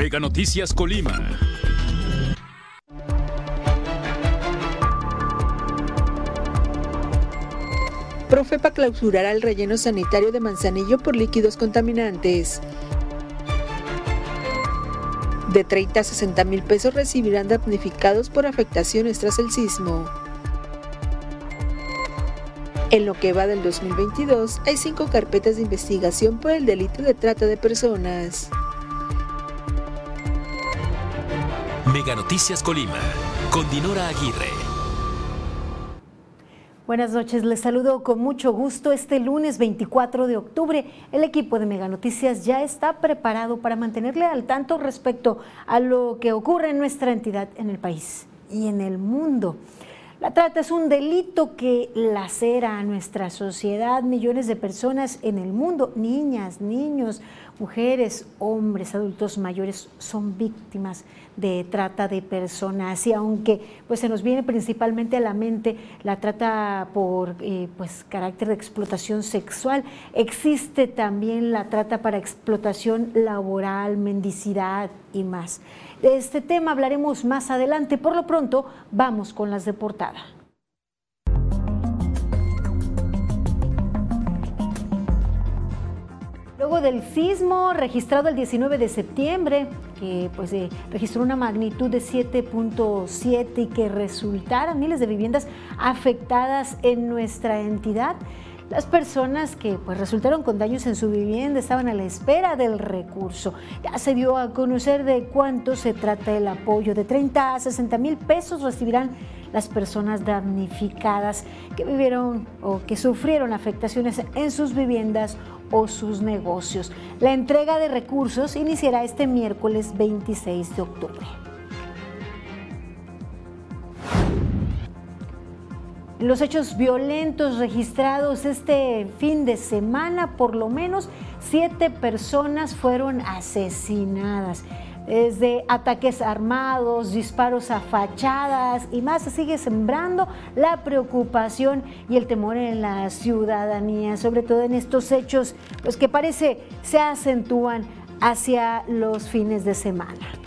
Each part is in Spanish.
Mega Noticias Colima. Profepa clausurará el relleno sanitario de Manzanillo por líquidos contaminantes. De 30 a 60 mil pesos recibirán damnificados por afectaciones tras el sismo. En lo que va del 2022, hay cinco carpetas de investigación por el delito de trata de personas. Mega Noticias Colima, con Dinora Aguirre. Buenas noches, les saludo con mucho gusto. Este lunes 24 de octubre, el equipo de Mega Noticias ya está preparado para mantenerle al tanto respecto a lo que ocurre en nuestra entidad, en el país y en el mundo. La trata es un delito que lacera a nuestra sociedad, millones de personas en el mundo, niñas, niños, mujeres, hombres, adultos mayores son víctimas de trata de personas y aunque pues se nos viene principalmente a la mente la trata por eh, pues carácter de explotación sexual, existe también la trata para explotación laboral, mendicidad y más. De este tema hablaremos más adelante. Por lo pronto, vamos con las de portada. Luego del sismo registrado el 19 de septiembre, que pues eh, registró una magnitud de 7.7 y que resultaron miles de viviendas afectadas en nuestra entidad, las personas que pues, resultaron con daños en su vivienda estaban a la espera del recurso. Ya se dio a conocer de cuánto se trata el apoyo. De 30 a 60 mil pesos recibirán las personas damnificadas que vivieron o que sufrieron afectaciones en sus viviendas o sus negocios. La entrega de recursos iniciará este miércoles 26 de octubre. Los hechos violentos registrados este fin de semana, por lo menos siete personas fueron asesinadas desde ataques armados, disparos a fachadas y más, se sigue sembrando la preocupación y el temor en la ciudadanía, sobre todo en estos hechos pues, que parece se acentúan hacia los fines de semana.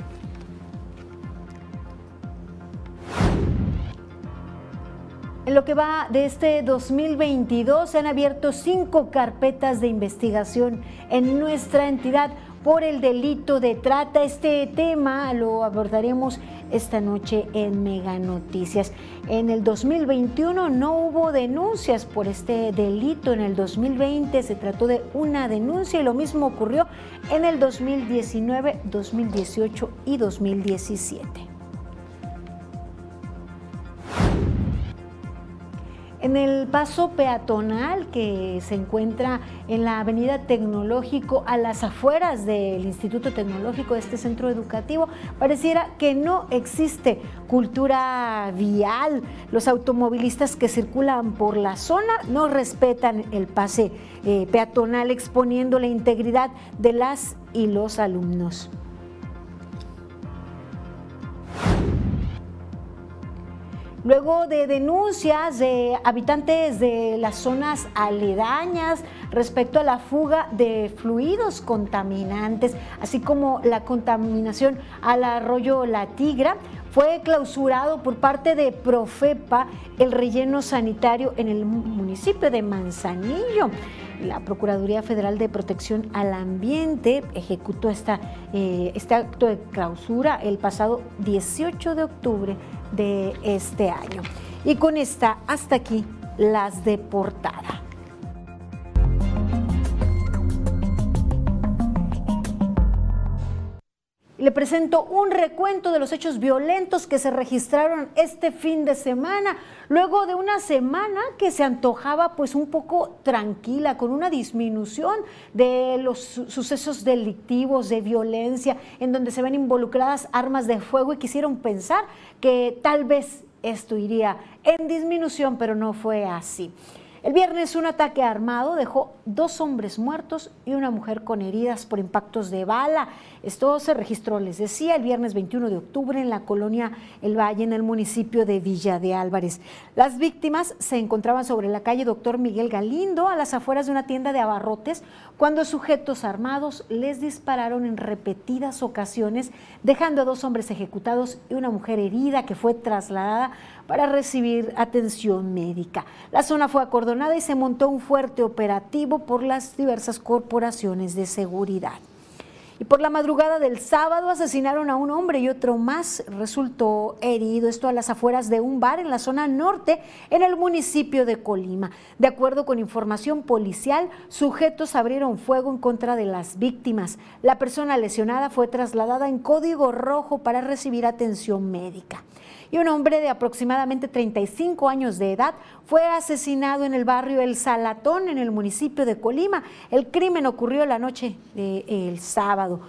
En lo que va de este 2022 se han abierto cinco carpetas de investigación en nuestra entidad por el delito de trata. Este tema lo abordaremos esta noche en Mega Noticias. En el 2021 no hubo denuncias por este delito. En el 2020 se trató de una denuncia y lo mismo ocurrió en el 2019, 2018 y 2017. En el paso peatonal que se encuentra en la Avenida Tecnológico, a las afueras del Instituto Tecnológico de este centro educativo, pareciera que no existe cultura vial. Los automovilistas que circulan por la zona no respetan el pase eh, peatonal, exponiendo la integridad de las y los alumnos. Luego de denuncias de habitantes de las zonas aledañas respecto a la fuga de fluidos contaminantes, así como la contaminación al arroyo La Tigra, fue clausurado por parte de Profepa el relleno sanitario en el municipio de Manzanillo. La Procuraduría Federal de Protección al Ambiente ejecutó esta, eh, este acto de clausura el pasado 18 de octubre de este año. Y con esta, hasta aquí, las de portada. Le presento un recuento de los hechos violentos que se registraron este fin de semana, luego de una semana que se antojaba pues un poco tranquila, con una disminución de los sucesos delictivos, de violencia, en donde se ven involucradas armas de fuego y quisieron pensar que tal vez esto iría en disminución, pero no fue así. El viernes un ataque armado dejó dos hombres muertos y una mujer con heridas por impactos de bala. Esto se registró, les decía, el viernes 21 de octubre en la colonia El Valle, en el municipio de Villa de Álvarez. Las víctimas se encontraban sobre la calle Doctor Miguel Galindo, a las afueras de una tienda de abarrotes, cuando sujetos armados les dispararon en repetidas ocasiones, dejando a dos hombres ejecutados y una mujer herida que fue trasladada para recibir atención médica. La zona fue y se montó un fuerte operativo por las diversas corporaciones de seguridad. Y por la madrugada del sábado asesinaron a un hombre y otro más resultó herido. Esto a las afueras de un bar en la zona norte, en el municipio de Colima. De acuerdo con información policial, sujetos abrieron fuego en contra de las víctimas. La persona lesionada fue trasladada en código rojo para recibir atención médica y un hombre de aproximadamente 35 años de edad fue asesinado en el barrio El Salatón, en el municipio de Colima. El crimen ocurrió la noche del sábado.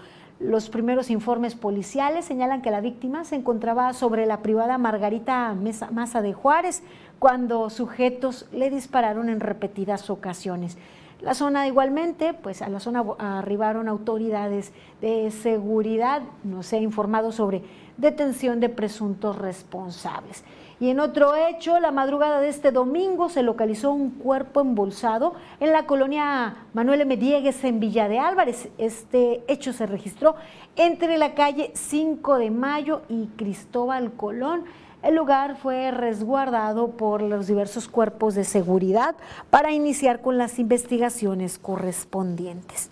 Los primeros informes policiales señalan que la víctima se encontraba sobre la privada Margarita Maza de Juárez cuando sujetos le dispararon en repetidas ocasiones. La zona igualmente, pues a la zona arribaron autoridades de seguridad, no se ha informado sobre detención de presuntos responsables. Y en otro hecho, la madrugada de este domingo se localizó un cuerpo embolsado en la colonia Manuel M. Diegues en Villa de Álvarez. Este hecho se registró entre la calle 5 de Mayo y Cristóbal Colón. El lugar fue resguardado por los diversos cuerpos de seguridad para iniciar con las investigaciones correspondientes.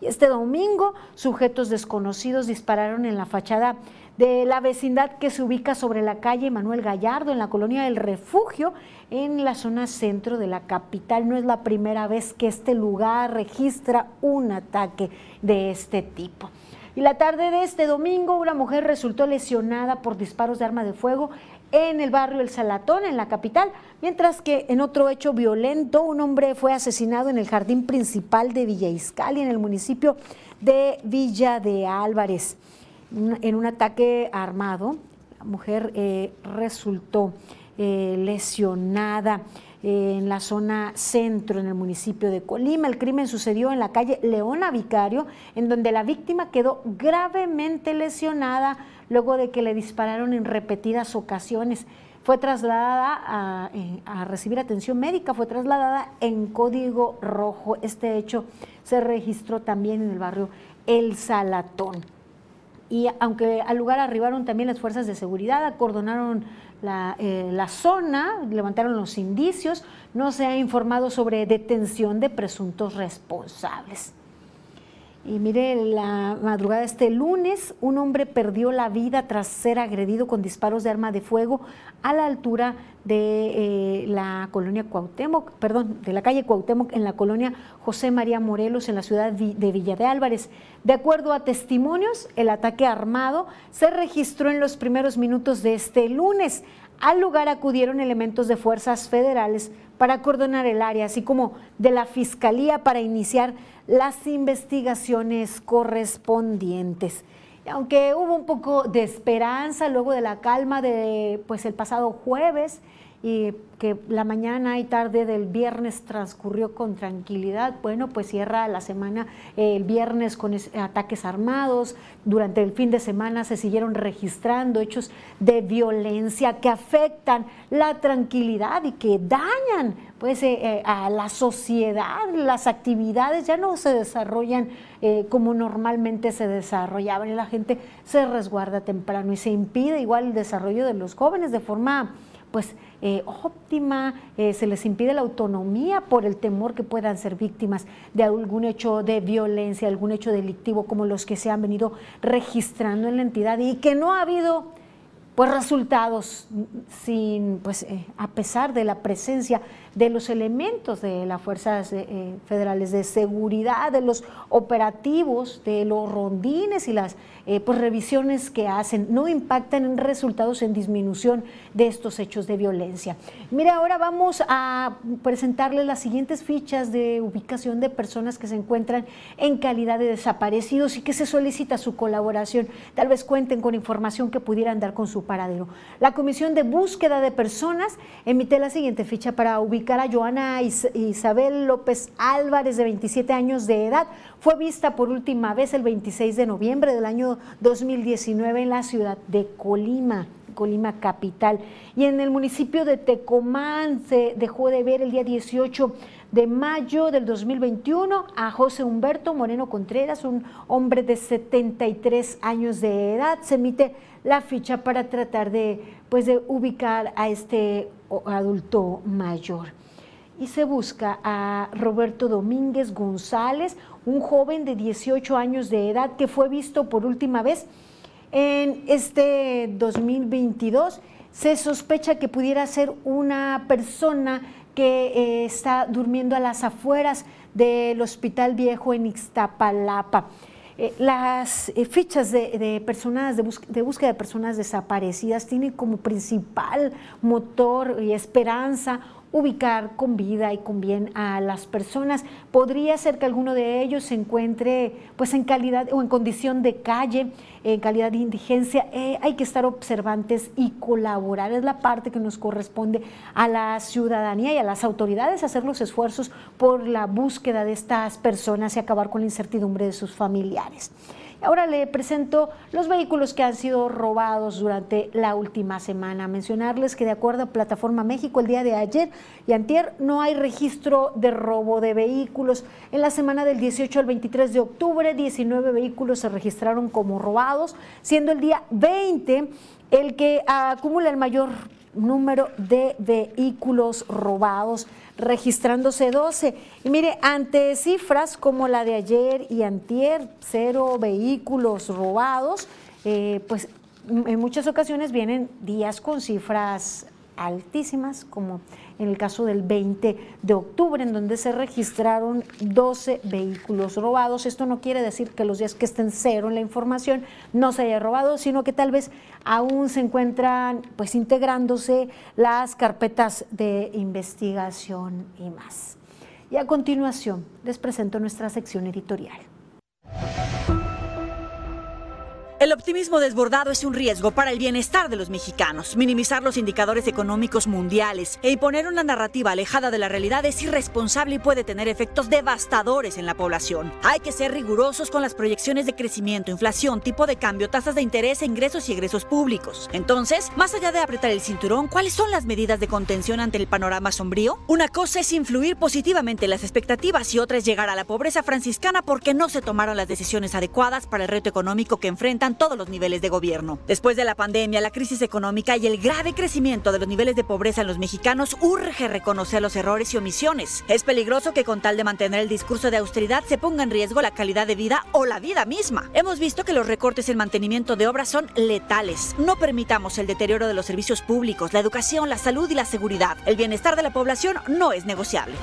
Y este domingo, sujetos desconocidos dispararon en la fachada de la vecindad que se ubica sobre la calle Manuel Gallardo, en la colonia del Refugio, en la zona centro de la capital. No es la primera vez que este lugar registra un ataque de este tipo. Y la tarde de este domingo, una mujer resultó lesionada por disparos de arma de fuego en el barrio El Salatón, en la capital, mientras que en otro hecho violento, un hombre fue asesinado en el jardín principal de Villa Iscali, en el municipio de Villa de Álvarez en un ataque armado. La mujer eh, resultó eh, lesionada eh, en la zona centro, en el municipio de Colima. El crimen sucedió en la calle Leona Vicario, en donde la víctima quedó gravemente lesionada luego de que le dispararon en repetidas ocasiones. Fue trasladada a, a recibir atención médica, fue trasladada en código rojo. Este hecho se registró también en el barrio El Salatón y aunque al lugar arribaron también las fuerzas de seguridad, acordonaron la, eh, la, zona, levantaron los indicios, no se ha informado sobre detención de presuntos responsables. Y mire, la madrugada de este lunes, un hombre perdió la vida tras ser agredido con disparos de arma de fuego a la altura de eh, la colonia Cuauhtémoc, perdón, de la calle Cuauhtémoc en la colonia José María Morelos en la ciudad de Villa de Álvarez. De acuerdo a testimonios, el ataque armado se registró en los primeros minutos de este lunes. Al lugar acudieron elementos de fuerzas federales para coordinar el área, así como de la Fiscalía para iniciar las investigaciones correspondientes. Aunque hubo un poco de esperanza luego de la calma de pues el pasado jueves, y que la mañana y tarde del viernes transcurrió con tranquilidad. Bueno, pues cierra la semana eh, el viernes con ataques armados. Durante el fin de semana se siguieron registrando hechos de violencia que afectan la tranquilidad y que dañan pues eh, eh, a la sociedad. Las actividades ya no se desarrollan como normalmente se desarrollaban y la gente se resguarda temprano y se impide igual el desarrollo de los jóvenes de forma pues eh, óptima, eh, se les impide la autonomía por el temor que puedan ser víctimas de algún hecho de violencia, algún hecho delictivo como los que se han venido registrando en la entidad y que no ha habido pues resultados sin pues eh, a pesar de la presencia de los elementos de las fuerzas federales de seguridad, de los operativos, de los rondines y las eh, pues revisiones que hacen no impactan en resultados en disminución de estos hechos de violencia. Mira, ahora vamos a presentarles las siguientes fichas de ubicación de personas que se encuentran en calidad de desaparecidos y que se solicita su colaboración. Tal vez cuenten con información que pudieran dar con su paradero. La Comisión de Búsqueda de Personas emite la siguiente ficha para ubicar a Joana Isabel López Álvarez, de 27 años de edad. Fue vista por última vez el 26 de noviembre del año 2019 en la ciudad de Colima. Colima capital. Y en el municipio de Tecomán se dejó de ver el día 18 de mayo del 2021 a José Humberto Moreno Contreras, un hombre de 73 años de edad. Se emite la ficha para tratar de, pues, de ubicar a este adulto mayor. Y se busca a Roberto Domínguez González, un joven de 18 años de edad que fue visto por última vez en este 2022. Se sospecha que pudiera ser una persona que eh, está durmiendo a las afueras del Hospital Viejo en Ixtapalapa. Eh, las eh, fichas de, personas, de, de, búsqueda de personas desaparecidas tienen como principal motor y esperanza ubicar con vida y con bien a las personas. Podría ser que alguno de ellos se encuentre pues en calidad o en condición de calle, en calidad de indigencia. Eh, hay que estar observantes y colaborar. Es la parte que nos corresponde a la ciudadanía y a las autoridades hacer los esfuerzos por la búsqueda de estas personas y acabar con la incertidumbre de sus familiares. Ahora le presento los vehículos que han sido robados durante la última semana. Mencionarles que de acuerdo a Plataforma México, el día de ayer y antier no hay registro de robo de vehículos. En la semana del 18 al 23 de octubre, 19 vehículos se registraron como robados, siendo el día 20 el que acumula el mayor número de vehículos robados, registrándose 12. Y mire, ante cifras como la de ayer y antier, cero vehículos robados, eh, pues en muchas ocasiones vienen días con cifras altísimas, como en el caso del 20 de octubre, en donde se registraron 12 vehículos robados. Esto no quiere decir que los días que estén cero en la información no se haya robado, sino que tal vez aún se encuentran pues integrándose las carpetas de investigación y más. Y a continuación les presento nuestra sección editorial. El optimismo desbordado es un riesgo para el bienestar de los mexicanos. Minimizar los indicadores económicos mundiales e imponer una narrativa alejada de la realidad es irresponsable y puede tener efectos devastadores en la población. Hay que ser rigurosos con las proyecciones de crecimiento, inflación, tipo de cambio, tasas de interés, ingresos y egresos públicos. Entonces, más allá de apretar el cinturón, ¿cuáles son las medidas de contención ante el panorama sombrío? Una cosa es influir positivamente en las expectativas y otra es llegar a la pobreza franciscana porque no se tomaron las decisiones adecuadas para el reto económico que enfrentan todos los niveles de gobierno. Después de la pandemia, la crisis económica y el grave crecimiento de los niveles de pobreza en los mexicanos, urge reconocer los errores y omisiones. Es peligroso que con tal de mantener el discurso de austeridad se ponga en riesgo la calidad de vida o la vida misma. Hemos visto que los recortes en mantenimiento de obras son letales. No permitamos el deterioro de los servicios públicos, la educación, la salud y la seguridad. El bienestar de la población no es negociable.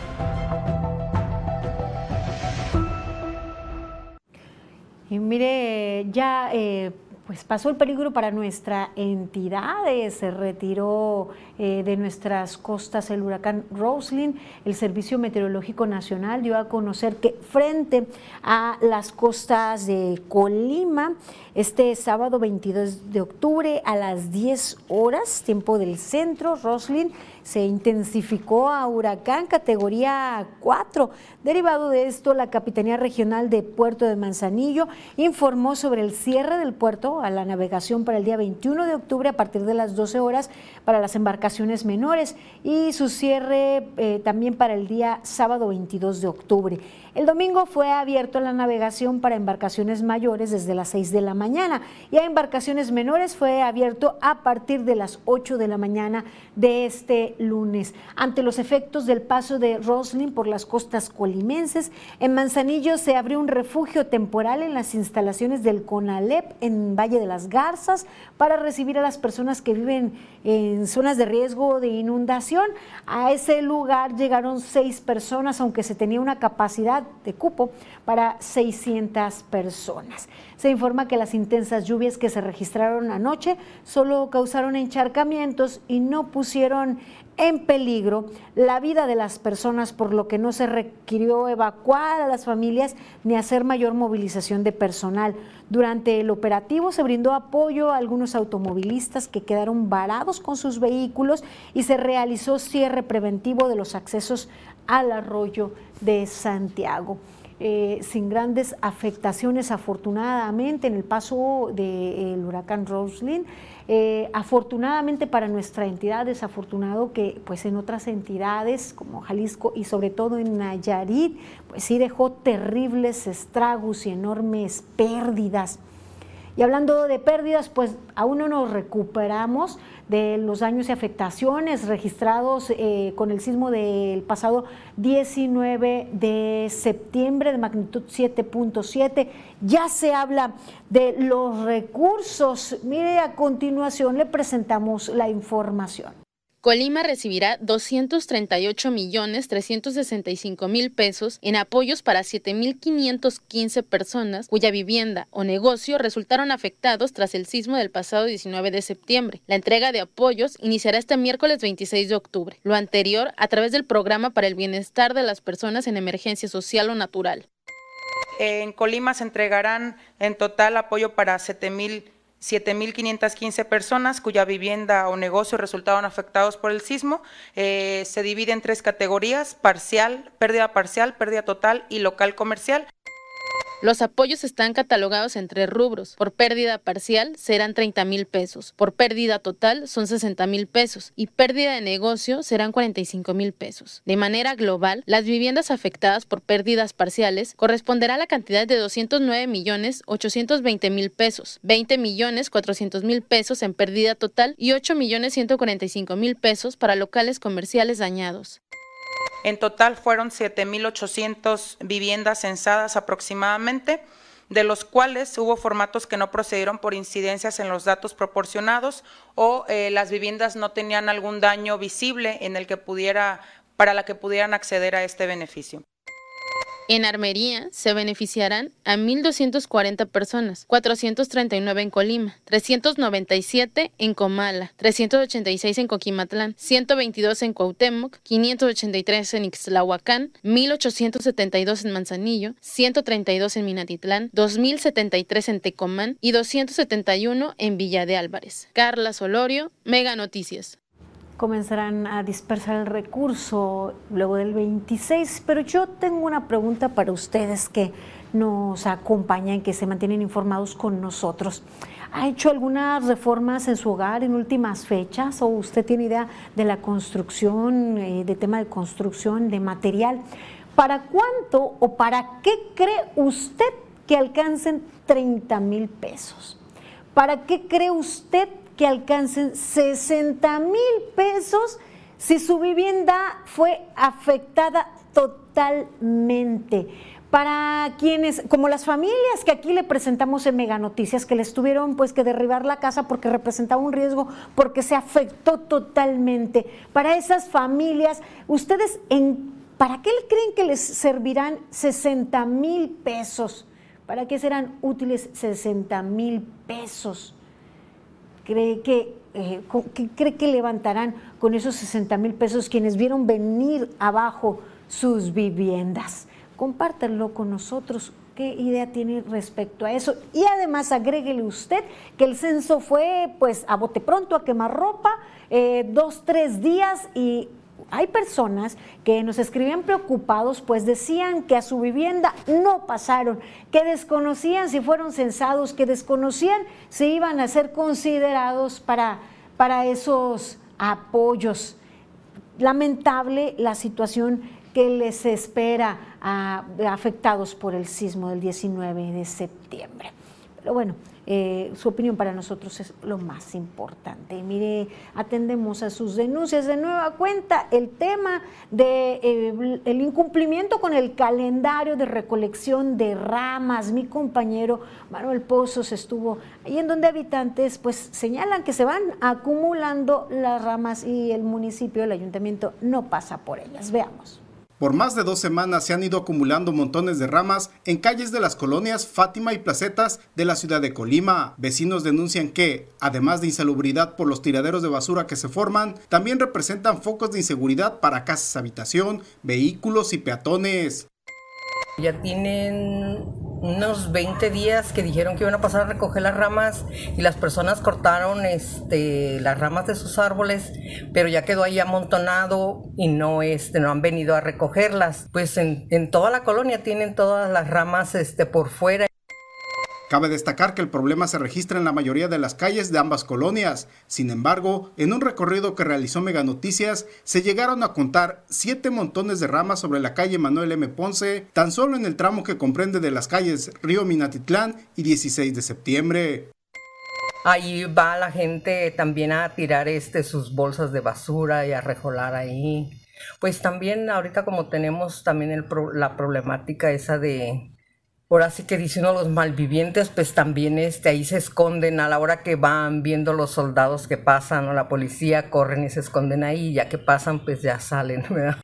Y mire, ya eh, pues pasó el peligro para nuestra entidad, eh, se retiró eh, de nuestras costas el huracán Roslin. El Servicio Meteorológico Nacional dio a conocer que frente a las costas de Colima, este sábado 22 de octubre a las 10 horas, tiempo del centro, Roslin se intensificó a huracán categoría 4. Derivado de esto, la Capitanía Regional de Puerto de Manzanillo informó sobre el cierre del puerto a la navegación para el día 21 de octubre a partir de las 12 horas para las embarcaciones menores y su cierre eh, también para el día sábado 22 de octubre. El domingo fue abierto la navegación para embarcaciones mayores desde las 6 de la mañana y a embarcaciones menores fue abierto a partir de las 8 de la mañana de este lunes. Ante los efectos del paso de Roslin por las costas colimenses, en Manzanillo se abrió un refugio temporal en las instalaciones del CONALEP en Valle de las Garzas para recibir a las personas que viven en zonas de riesgo de inundación. A ese lugar llegaron seis personas, aunque se tenía una capacidad de cupo para 600 personas. Se informa que las intensas lluvias que se registraron anoche solo causaron encharcamientos y no pusieron en peligro la vida de las personas, por lo que no se requirió evacuar a las familias ni hacer mayor movilización de personal. Durante el operativo se brindó apoyo a algunos automovilistas que quedaron varados con sus vehículos y se realizó cierre preventivo de los accesos al arroyo de Santiago. Eh, sin grandes afectaciones afortunadamente en el paso del huracán Roslyn. Eh, afortunadamente para nuestra entidad, desafortunado que pues en otras entidades como Jalisco y sobre todo en Nayarit, pues sí dejó terribles estragos y enormes pérdidas. Y hablando de pérdidas, pues aún no nos recuperamos de los daños y afectaciones registrados eh, con el sismo del pasado 19 de septiembre de magnitud 7.7. Ya se habla de los recursos. Mire, a continuación le presentamos la información. Colima recibirá 238 millones 365 mil pesos en apoyos para 7.515 personas cuya vivienda o negocio resultaron afectados tras el sismo del pasado 19 de septiembre. La entrega de apoyos iniciará este miércoles 26 de octubre. Lo anterior a través del programa para el bienestar de las personas en emergencia social o natural. En Colima se entregarán en total apoyo para 7.000 7.515 personas cuya vivienda o negocio resultaron afectados por el sismo. Eh, se divide en tres categorías, parcial, pérdida parcial, pérdida total y local comercial. Los apoyos están catalogados en tres rubros. Por pérdida parcial serán 30 mil pesos, por pérdida total son 60 mil pesos y pérdida de negocio serán 45 mil pesos. De manera global, las viviendas afectadas por pérdidas parciales corresponderá a la cantidad de 209 millones 820 mil pesos, 20 millones 400 mil pesos en pérdida total y 8 millones 145 mil pesos para locales comerciales dañados. En total fueron 7.800 viviendas censadas aproximadamente, de los cuales hubo formatos que no procedieron por incidencias en los datos proporcionados o eh, las viviendas no tenían algún daño visible en el que pudiera, para la que pudieran acceder a este beneficio. En Armería se beneficiarán a 1.240 personas, 439 en Colima, 397 en Comala, 386 en Coquimatlán, 122 en Cuauhtémoc, 583 en Ixtlahuacán, 1.872 en Manzanillo, 132 en Minatitlán, 2.073 en Tecomán y 271 en Villa de Álvarez. Carla Solorio, Mega Noticias comenzarán a dispersar el recurso luego del 26, pero yo tengo una pregunta para ustedes que nos acompañan, que se mantienen informados con nosotros. ¿Ha hecho algunas reformas en su hogar en últimas fechas o usted tiene idea de la construcción, eh, de tema de construcción, de material? ¿Para cuánto o para qué cree usted que alcancen 30 mil pesos? ¿Para qué cree usted que alcancen 60 mil pesos si su vivienda fue afectada totalmente. Para quienes, como las familias que aquí le presentamos en Mega Noticias, que les tuvieron pues que derribar la casa porque representaba un riesgo, porque se afectó totalmente. Para esas familias, ustedes, en, ¿para qué creen que les servirán 60 mil pesos? ¿Para qué serán útiles 60 mil pesos? Cree que, eh, cree que levantarán con esos 60 mil pesos quienes vieron venir abajo sus viviendas? Compártanlo con nosotros. ¿Qué idea tiene respecto a eso? Y además agréguele usted que el censo fue pues a bote pronto, a quemar ropa, eh, dos, tres días y hay personas que nos escribían preocupados, pues decían que a su vivienda no pasaron, que desconocían si fueron censados, que desconocían si iban a ser considerados para, para esos apoyos. Lamentable la situación que les espera a afectados por el sismo del 19 de septiembre. Bueno, eh, su opinión para nosotros es lo más importante. Mire, atendemos a sus denuncias de nueva cuenta el tema del de, el incumplimiento con el calendario de recolección de ramas. Mi compañero Manuel Pozos estuvo ahí en donde habitantes pues señalan que se van acumulando las ramas y el municipio, el ayuntamiento no pasa por ellas. Veamos. Por más de dos semanas se han ido acumulando montones de ramas en calles de las colonias Fátima y Placetas de la ciudad de Colima. Vecinos denuncian que, además de insalubridad por los tiraderos de basura que se forman, también representan focos de inseguridad para casas habitación, vehículos y peatones. Ya tienen unos 20 días que dijeron que iban a pasar a recoger las ramas y las personas cortaron este, las ramas de sus árboles, pero ya quedó ahí amontonado y no, este, no han venido a recogerlas. Pues en, en toda la colonia tienen todas las ramas este, por fuera. Cabe destacar que el problema se registra en la mayoría de las calles de ambas colonias. Sin embargo, en un recorrido que realizó Mega Noticias, se llegaron a contar siete montones de ramas sobre la calle Manuel M. Ponce, tan solo en el tramo que comprende de las calles Río Minatitlán y 16 de septiembre. Ahí va la gente también a tirar este, sus bolsas de basura y a rejolar ahí. Pues también ahorita como tenemos también el la problemática esa de ahora sí que diciendo los malvivientes, pues también este, ahí se esconden a la hora que van viendo los soldados que pasan o la policía, corren y se esconden ahí, y ya que pasan, pues ya salen,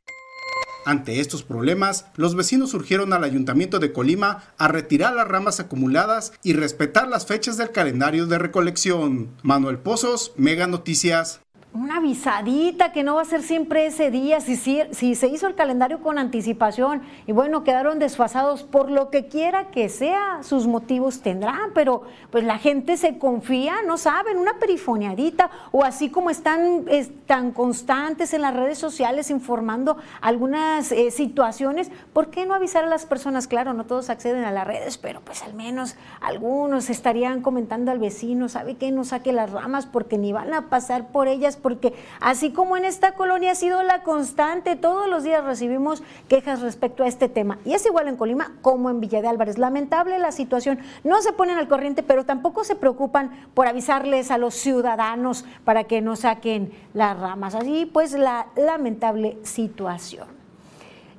Ante estos problemas, los vecinos surgieron al Ayuntamiento de Colima a retirar las ramas acumuladas y respetar las fechas del calendario de recolección. Manuel Pozos, Mega Noticias una avisadita que no va a ser siempre ese día, si, si, se hizo el calendario con anticipación y bueno, quedaron desfasados por lo que quiera que sea, sus motivos tendrán, pero pues la gente se confía, no saben, una perifoneadita o así como están tan constantes en las redes sociales informando algunas eh, situaciones, ¿por qué no avisar a las personas? Claro, no todos acceden a las redes, pero pues al menos algunos estarían comentando al vecino, ¿sabe qué? No saque las ramas porque ni van a pasar por ellas porque así como en esta colonia ha sido la constante, todos los días recibimos quejas respecto a este tema. Y es igual en Colima como en Villa de Álvarez. Lamentable la situación. No se ponen al corriente, pero tampoco se preocupan por avisarles a los ciudadanos para que no saquen las ramas. Así pues la lamentable situación.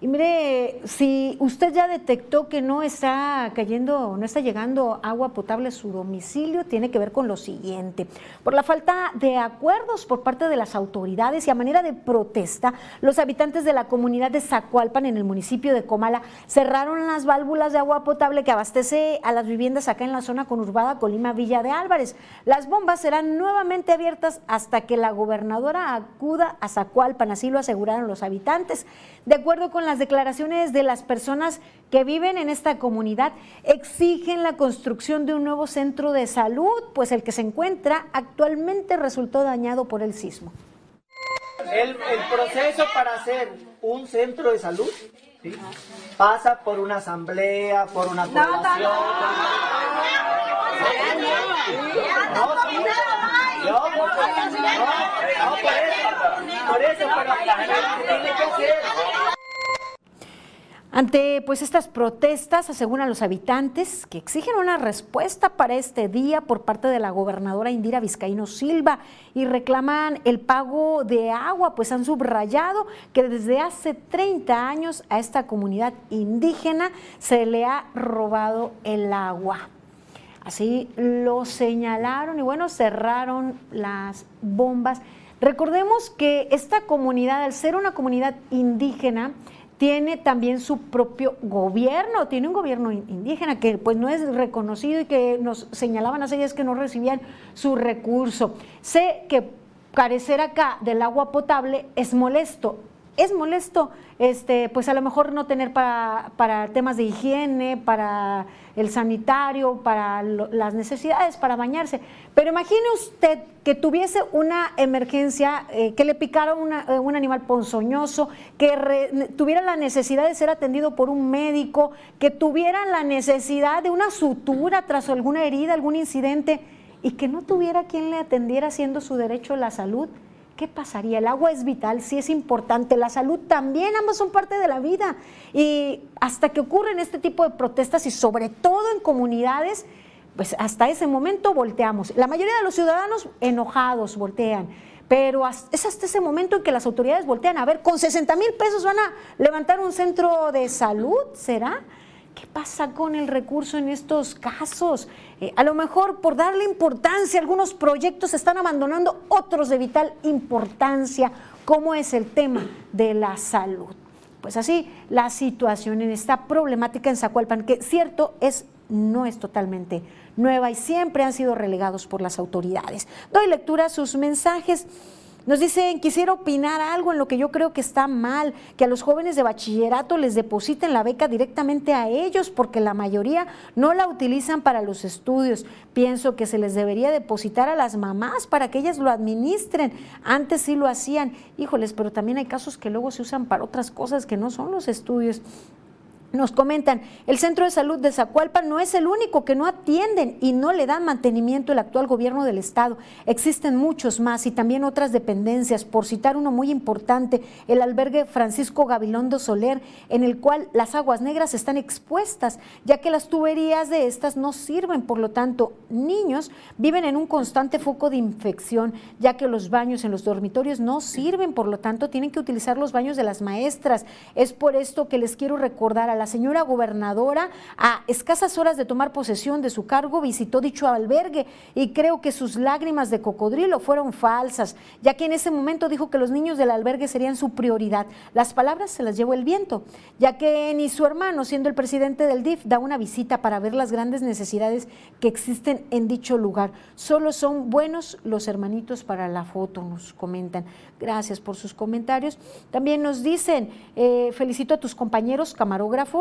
Y mire, si usted ya detectó que no está cayendo, no está llegando agua potable a su domicilio, tiene que ver con lo siguiente. Por la falta de acuerdos por parte de las autoridades y a manera de protesta, los habitantes de la comunidad de Zacualpan en el municipio de Comala cerraron las válvulas de agua potable que abastece a las viviendas acá en la zona conurbada Colima Villa de Álvarez. Las bombas serán nuevamente abiertas hasta que la gobernadora acuda a Zacualpan, así lo aseguraron los habitantes. De acuerdo con las declaraciones de las personas que viven en esta comunidad, exigen la construcción de un nuevo centro de salud, pues el que se encuentra actualmente resultó dañado por el sismo. El, proceso para hacer un centro de salud pasa por una asamblea, por una aprobación. por eso, tiene que hacer. Ante pues estas protestas, aseguran los habitantes que exigen una respuesta para este día por parte de la gobernadora Indira Vizcaíno Silva y reclaman el pago de agua, pues han subrayado que desde hace 30 años a esta comunidad indígena se le ha robado el agua. Así lo señalaron y bueno, cerraron las bombas. Recordemos que esta comunidad, al ser una comunidad indígena, tiene también su propio gobierno, tiene un gobierno indígena que pues no es reconocido y que nos señalaban hace días que no recibían su recurso. Sé que carecer acá del agua potable es molesto, es molesto, este, pues a lo mejor no tener para, para temas de higiene, para el sanitario, para las necesidades, para bañarse. Pero imagine usted que tuviese una emergencia, eh, que le picara eh, un animal ponzoñoso, que tuviera la necesidad de ser atendido por un médico, que tuviera la necesidad de una sutura tras alguna herida, algún incidente, y que no tuviera quien le atendiera haciendo su derecho a la salud. ¿Qué pasaría? El agua es vital, sí es importante, la salud también, ambas son parte de la vida. Y hasta que ocurren este tipo de protestas y sobre todo en comunidades, pues hasta ese momento volteamos. La mayoría de los ciudadanos enojados voltean. Pero es hasta ese momento en que las autoridades voltean a ver, con 60 mil pesos van a levantar un centro de salud, ¿será? ¿Qué pasa con el recurso en estos casos? Eh, a lo mejor por darle importancia, algunos proyectos se están abandonando, otros de vital importancia, como es el tema de la salud. pues así la situación en esta problemática en Zacualpan, que cierto es, no es totalmente nueva y siempre han sido relegados por las autoridades. Doy lectura a sus mensajes. Nos dicen, quisiera opinar algo en lo que yo creo que está mal, que a los jóvenes de bachillerato les depositen la beca directamente a ellos, porque la mayoría no la utilizan para los estudios. Pienso que se les debería depositar a las mamás para que ellas lo administren. Antes sí lo hacían. Híjoles, pero también hay casos que luego se usan para otras cosas que no son los estudios. Nos comentan, el Centro de Salud de Zacualpa no es el único que no atienden y no le dan mantenimiento el actual gobierno del Estado. Existen muchos más y también otras dependencias. Por citar uno muy importante, el albergue Francisco Gabilondo Soler, en el cual las aguas negras están expuestas, ya que las tuberías de estas no sirven. Por lo tanto, niños viven en un constante foco de infección, ya que los baños en los dormitorios no sirven. Por lo tanto, tienen que utilizar los baños de las maestras. Es por esto que les quiero recordar a la señora gobernadora, a escasas horas de tomar posesión de su cargo, visitó dicho albergue y creo que sus lágrimas de cocodrilo fueron falsas, ya que en ese momento dijo que los niños del albergue serían su prioridad. Las palabras se las llevó el viento, ya que ni su hermano, siendo el presidente del DIF, da una visita para ver las grandes necesidades que existen en dicho lugar. Solo son buenos los hermanitos para la foto, nos comentan. Gracias por sus comentarios. También nos dicen, eh, felicito a tus compañeros camarógrafos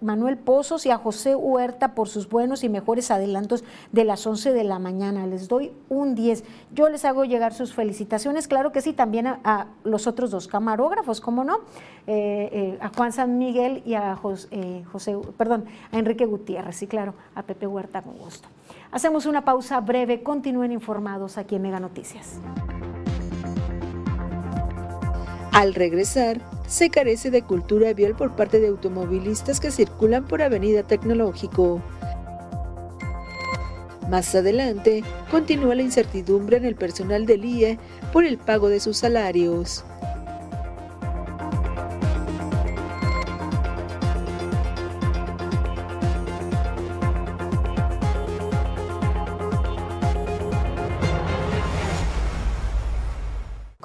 Manuel Pozos y a José Huerta por sus buenos y mejores adelantos de las 11 de la mañana. Les doy un 10. Yo les hago llegar sus felicitaciones, claro que sí, también a, los otros dos camarógrafos, ¿cómo no? Eh, eh, a Juan San Miguel y a eh, José, perdón, a Enrique Gutiérrez, sí, claro, a Pepe Huerta con gusto. Hacemos una pausa breve, continúen informados aquí en Mega Noticias. Al regresar, se carece de cultura vial por parte de automovilistas que circulan por Avenida Tecnológico. Más adelante, continúa la incertidumbre en el personal del IE por el pago de sus salarios.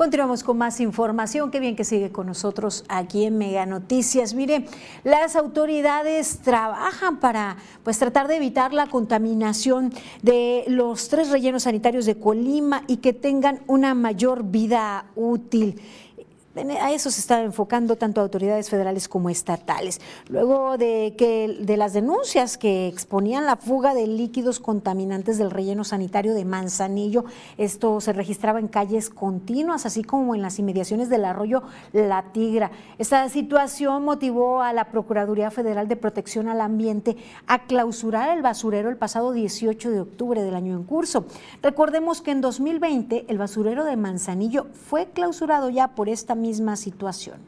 Continuamos con más información. Qué bien que sigue con nosotros aquí en Mega Noticias. Mire, las autoridades trabajan para pues tratar de evitar la contaminación de los tres rellenos sanitarios de Colima y que tengan una mayor vida útil. A eso se está enfocando tanto autoridades federales como estatales. Luego de que de las denuncias que exponían la fuga de líquidos contaminantes del relleno sanitario de Manzanillo, esto se registraba en calles continuas, así como en las inmediaciones del arroyo La Tigra. Esta situación motivó a la Procuraduría Federal de Protección al Ambiente a clausurar el basurero el pasado 18 de octubre del año en curso. Recordemos que en 2020 el basurero de Manzanillo fue clausurado ya por esta misma situación.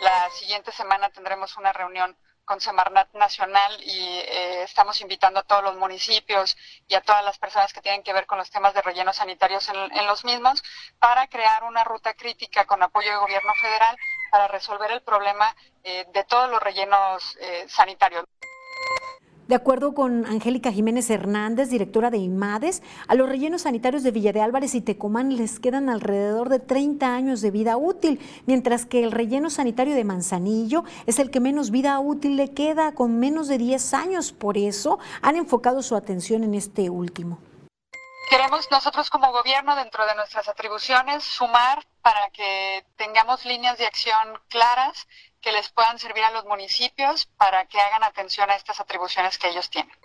La siguiente semana tendremos una reunión con Semarnat Nacional y eh, estamos invitando a todos los municipios y a todas las personas que tienen que ver con los temas de rellenos sanitarios en, los mismos para crear una ruta crítica con apoyo del gobierno federal para resolver el problema eh, de todos los rellenos eh, sanitarios. De acuerdo con Angélica Jiménez Hernández, directora de IMADES, a los rellenos sanitarios de Villa de Álvarez y Tecomán les quedan alrededor de 30 años de vida útil, mientras que el relleno sanitario de Manzanillo es el que menos vida útil le queda, con menos de 10 años. Por eso han enfocado su atención en este último. Queremos nosotros como gobierno, dentro de nuestras atribuciones, sumar para que tengamos líneas de acción claras que les puedan servir a los municipios para que hagan atención a estas atribuciones que ellos tienen.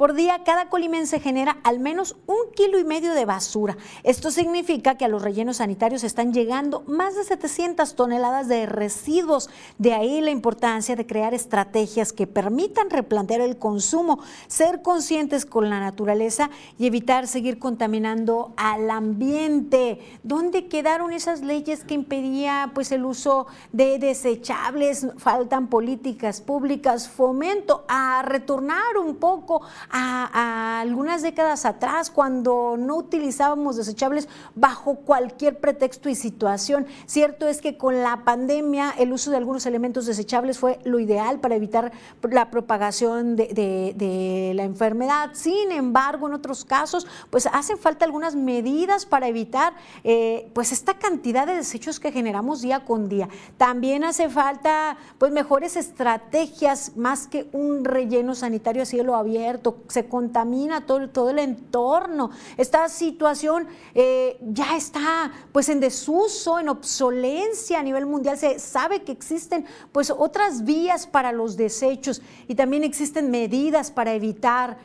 Por día, cada colimense genera al menos un kilo y medio de basura. Esto significa que a los rellenos sanitarios están llegando más de 700 toneladas de residuos. De ahí la importancia de crear estrategias que permitan replantear el consumo, ser conscientes con la naturaleza y evitar seguir contaminando al ambiente. ¿Dónde quedaron esas leyes que impedía pues el uso de desechables? Faltan políticas públicas, fomento a retornar un poco a, algunas décadas atrás, cuando no utilizábamos desechables bajo cualquier pretexto y situación. Cierto es que con la pandemia el uso de algunos elementos desechables fue lo ideal para evitar la propagación de, la enfermedad. Sin embargo, en otros casos, pues hacen falta algunas medidas para evitar eh, pues esta cantidad de desechos que generamos día con día. También hace falta pues mejores estrategias más que un relleno sanitario a cielo abierto. Se contamina todo, todo el entorno. Esta situación eh, ya está pues en desuso, en obsolencia a nivel mundial. Se sabe que existen pues otras vías para los desechos y también existen medidas para evitar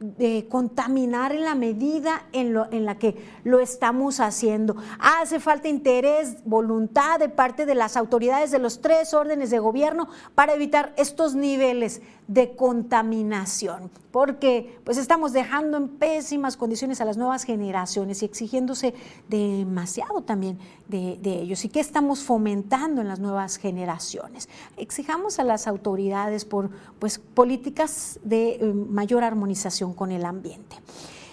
de contaminar en la medida en, lo, en, la que lo estamos haciendo. Hace falta interés, voluntad de parte de las autoridades de los tres órdenes de gobierno para evitar estos niveles de contaminación, porque pues estamos dejando en pésimas condiciones a las nuevas generaciones y exigiéndose demasiado también de, ellos. ¿Y qué estamos fomentando en las nuevas generaciones? Exijamos a las autoridades por pues, políticas de eh, mayor armonización con el ambiente.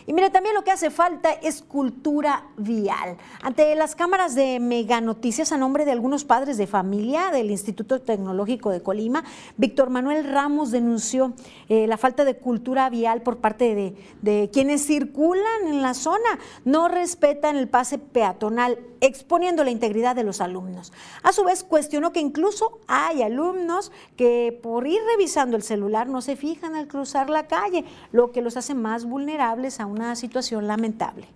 Y mire, también lo que hace falta es cultura vial. Ante las cámaras de Mega Noticias, a nombre de algunos padres de familia del Instituto Tecnológico de Colima, Víctor Manuel Ramos denunció eh, la falta de cultura vial por parte de, de quienes circulan en la zona, no respetan el pase peatonal, exponiendo la integridad de los alumnos. A su vez, cuestionó que incluso hay alumnos que por ir revisando el celular no se fijan al cruzar la calle, lo que los hace más vulnerables a un una situación lamentable.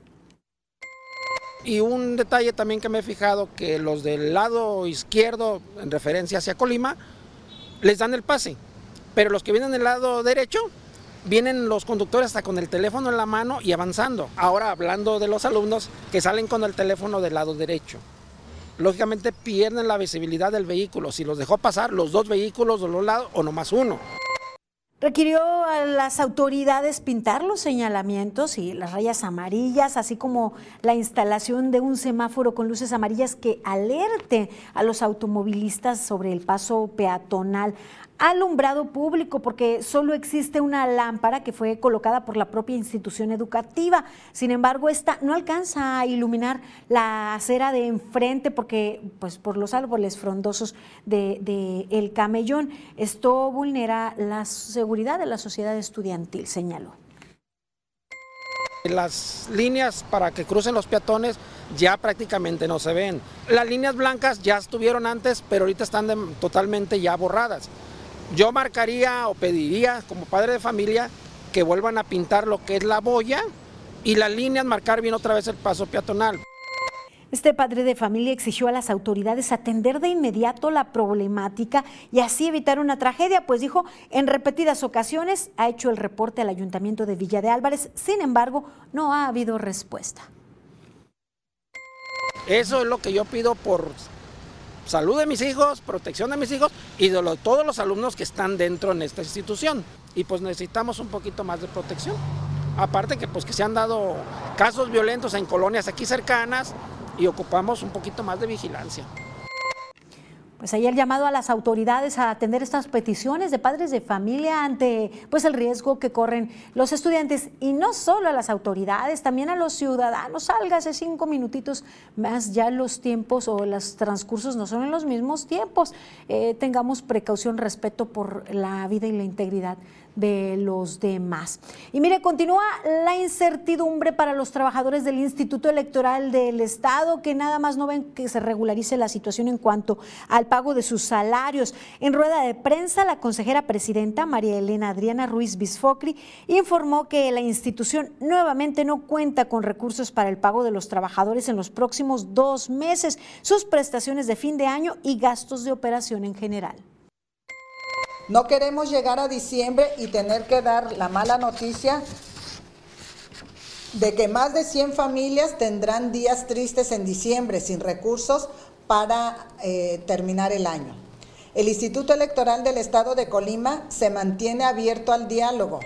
Y un detalle también que me he fijado, que los del lado izquierdo, en referencia hacia Colima, les dan el pase, pero los que vienen del lado derecho, vienen los conductores hasta con el teléfono en la mano y avanzando. Ahora hablando de los alumnos que salen con el teléfono del lado derecho. Lógicamente pierden la visibilidad del vehículo. Si los dejó pasar los dos vehículos de los lados o nomás uno. Requirió a las autoridades pintar los señalamientos y las rayas amarillas, así como la instalación de un semáforo con luces amarillas que alerte a los automovilistas sobre el paso peatonal alumbrado público porque solo existe una lámpara que fue colocada por la propia institución educativa. Sin embargo, esta no alcanza a iluminar la acera de enfrente porque, pues, por los árboles frondosos del de, el camellón. Esto vulnera la seguridad de la sociedad estudiantil, señaló. Las líneas para que crucen los peatones ya prácticamente no se ven. Las líneas blancas ya estuvieron antes, pero ahorita están totalmente ya borradas. Yo marcaría o pediría como padre de familia que vuelvan a pintar lo que es la boya y las líneas, marcar bien otra vez el paso peatonal. Este padre de familia exigió a las autoridades atender de inmediato la problemática y así evitar una tragedia, pues dijo, en repetidas ocasiones ha hecho el reporte al ayuntamiento de Villa de Álvarez, sin embargo, no ha habido respuesta. Eso es lo que yo pido por salud de mis hijos, protección de mis hijos y de todos los alumnos que están dentro en esta institución. Y pues necesitamos un poquito más de protección. Aparte que pues que se han dado casos violentos en colonias aquí cercanas y ocupamos un poquito más de vigilancia. Pues ahí el llamado a las autoridades a atender estas peticiones de padres de familia ante pues el riesgo que corren los estudiantes y no solo a las autoridades, también a los ciudadanos. Salga hace cinco minutitos más, ya los tiempos o los transcursos no son en los mismos tiempos. Eh, tengamos precaución, respeto por la vida y la integridad de los demás. Y mire, continúa la incertidumbre para los trabajadores del Instituto Electoral del Estado, que nada más no ven que se regularice la situación en cuanto al pago de sus salarios. En rueda de prensa, la consejera presidenta María Elena Adriana Ruiz Bisfocri informó que la institución nuevamente no cuenta con recursos para el pago de los trabajadores en los próximos dos meses, sus prestaciones de fin de año y gastos de operación en general. No queremos llegar a diciembre y tener que dar la mala noticia de que más de 100 familias tendrán días tristes en diciembre sin recursos para eh, terminar el año. El Instituto Electoral del Estado de Colima se mantiene abierto al diálogo.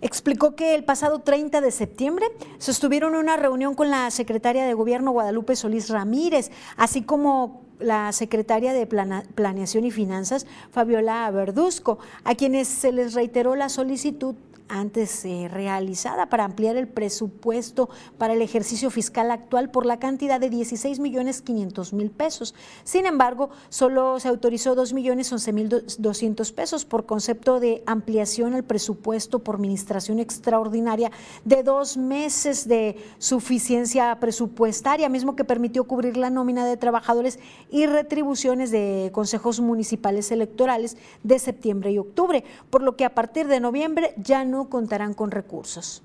Explicó que el pasado 30 de septiembre sostuvieron una reunión con la secretaria de Gobierno Guadalupe Solís Ramírez, así como la secretaria de Planeación y Finanzas, Fabiola Verduzco, a quienes se les reiteró la solicitud antes eh, realizada para ampliar el presupuesto para el ejercicio fiscal actual por la cantidad de 16 millones 500 mil pesos. Sin embargo, solo se autorizó 2 millones 11 mil 200 pesos por concepto de ampliación al presupuesto por administración extraordinaria de dos meses de suficiencia presupuestaria, mismo que permitió cubrir la nómina de trabajadores y retribuciones de consejos municipales electorales de septiembre y octubre, por lo que a partir de noviembre ya no contarán con recursos.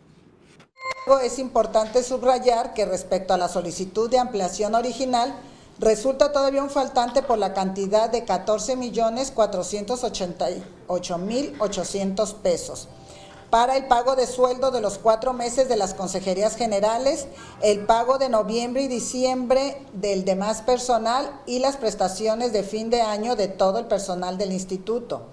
Es importante subrayar que respecto a la solicitud de ampliación original, resulta todavía un faltante por la cantidad de 14.488.800 pesos para el pago de sueldo de los cuatro meses de las consejerías generales, el pago de noviembre y diciembre del demás personal y las prestaciones de fin de año de todo el personal del instituto.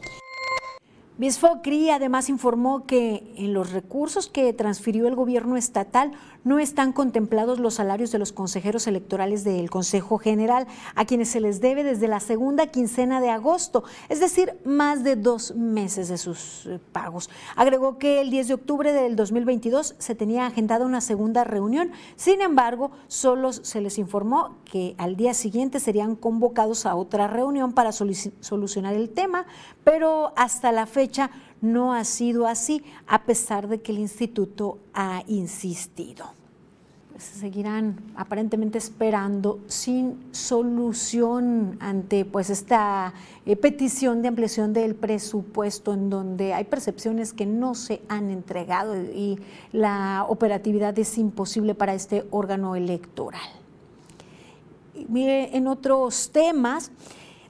Bisfocri además informó que en los recursos que transfirió el gobierno estatal no están contemplados los salarios de los consejeros electorales del Consejo General, a quienes se les debe desde la segunda quincena de agosto, es decir, más de dos meses de sus eh, pagos. Agregó que el 10 de octubre del 2022 se tenía agendada una segunda reunión, sin embargo, solo se les informó que al día siguiente serían convocados a otra reunión para solucionar el tema, pero hasta la fecha no ha sido así, a pesar de que el instituto ha insistido. Pues seguirán aparentemente esperando sin solución ante pues esta eh, petición de ampliación del presupuesto en donde hay percepciones que no se han entregado y la operatividad es imposible para este órgano electoral. mire, en otros temas,